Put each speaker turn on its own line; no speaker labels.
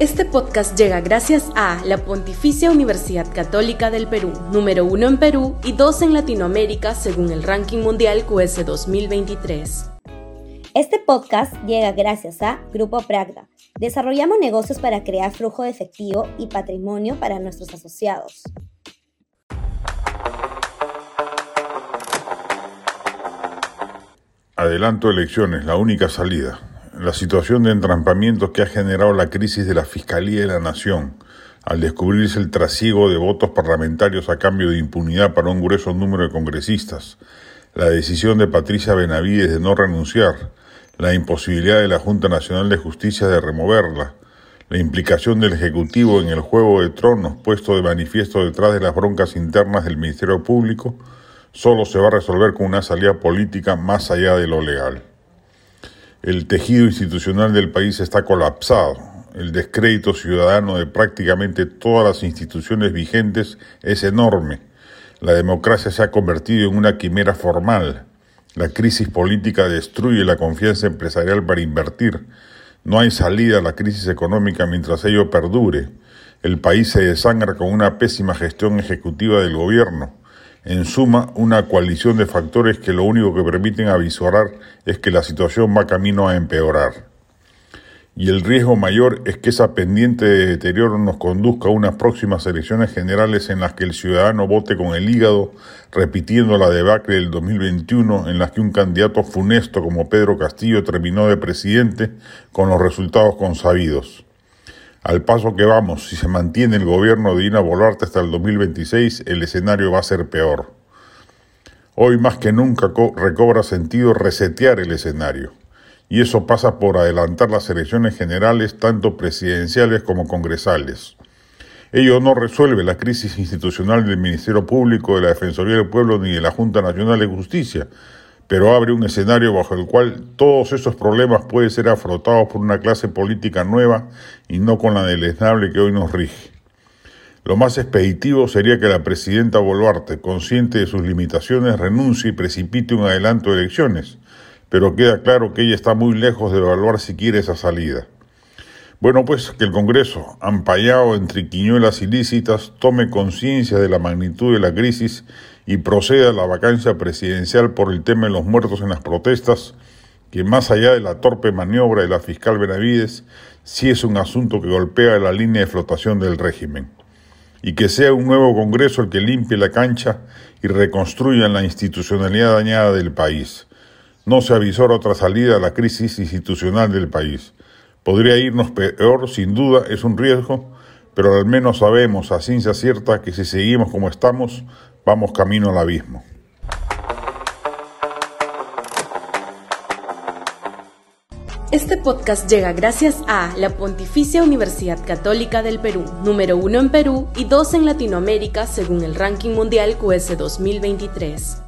Este podcast llega gracias a la Pontificia Universidad Católica del Perú, número uno en Perú y dos en Latinoamérica según el ranking mundial QS 2023.
Este podcast llega gracias a Grupo Pragda. Desarrollamos negocios para crear flujo de efectivo y patrimonio para nuestros asociados.
Adelanto elecciones, la única salida la situación de entrampamientos que ha generado la crisis de la Fiscalía de la Nación, al descubrirse el trasiego de votos parlamentarios a cambio de impunidad para un grueso número de congresistas, la decisión de Patricia Benavides de no renunciar, la imposibilidad de la Junta Nacional de Justicia de removerla, la implicación del Ejecutivo en el juego de tronos puesto de manifiesto detrás de las broncas internas del Ministerio Público, solo se va a resolver con una salida política más allá de lo legal. El tejido institucional del país está colapsado. El descrédito ciudadano de prácticamente todas las instituciones vigentes es enorme. La democracia se ha convertido en una quimera formal. La crisis política destruye la confianza empresarial para invertir. No hay salida a la crisis económica mientras ello perdure. El país se desangra con una pésima gestión ejecutiva del gobierno. En suma, una coalición de factores que lo único que permiten avisorar es que la situación va camino a empeorar. Y el riesgo mayor es que esa pendiente de deterioro nos conduzca a unas próximas elecciones generales en las que el ciudadano vote con el hígado, repitiendo la debacle del 2021 en las que un candidato funesto como Pedro Castillo terminó de presidente con los resultados consabidos. Al paso que vamos, si se mantiene el gobierno de Dina Boluarte hasta el 2026, el escenario va a ser peor. Hoy más que nunca recobra sentido resetear el escenario, y eso pasa por adelantar las elecciones generales, tanto presidenciales como congresales. Ello no resuelve la crisis institucional del Ministerio Público, de la Defensoría del Pueblo ni de la Junta Nacional de Justicia, pero abre un escenario bajo el cual todos esos problemas pueden ser afrontados por una clase política nueva y no con la deleznable que hoy nos rige. Lo más expeditivo sería que la presidenta Boluarte, consciente de sus limitaciones, renuncie y precipite un adelanto de elecciones, pero queda claro que ella está muy lejos de evaluar si quiere esa salida. Bueno, pues que el Congreso, ampallado entre quiñuelas ilícitas, tome conciencia de la magnitud de la crisis y proceda a la vacancia presidencial por el tema de los muertos en las protestas, que más allá de la torpe maniobra de la fiscal Benavides, sí es un asunto que golpea la línea de flotación del régimen. Y que sea un nuevo Congreso el que limpie la cancha y reconstruya la institucionalidad dañada del país. No se avisora otra salida a la crisis institucional del país. Podría irnos peor, sin duda, es un riesgo, pero al menos sabemos a ciencia cierta que si seguimos como estamos, vamos camino al abismo.
Este podcast llega gracias a la Pontificia Universidad Católica del Perú, número uno en Perú y dos en Latinoamérica según el ranking mundial QS 2023.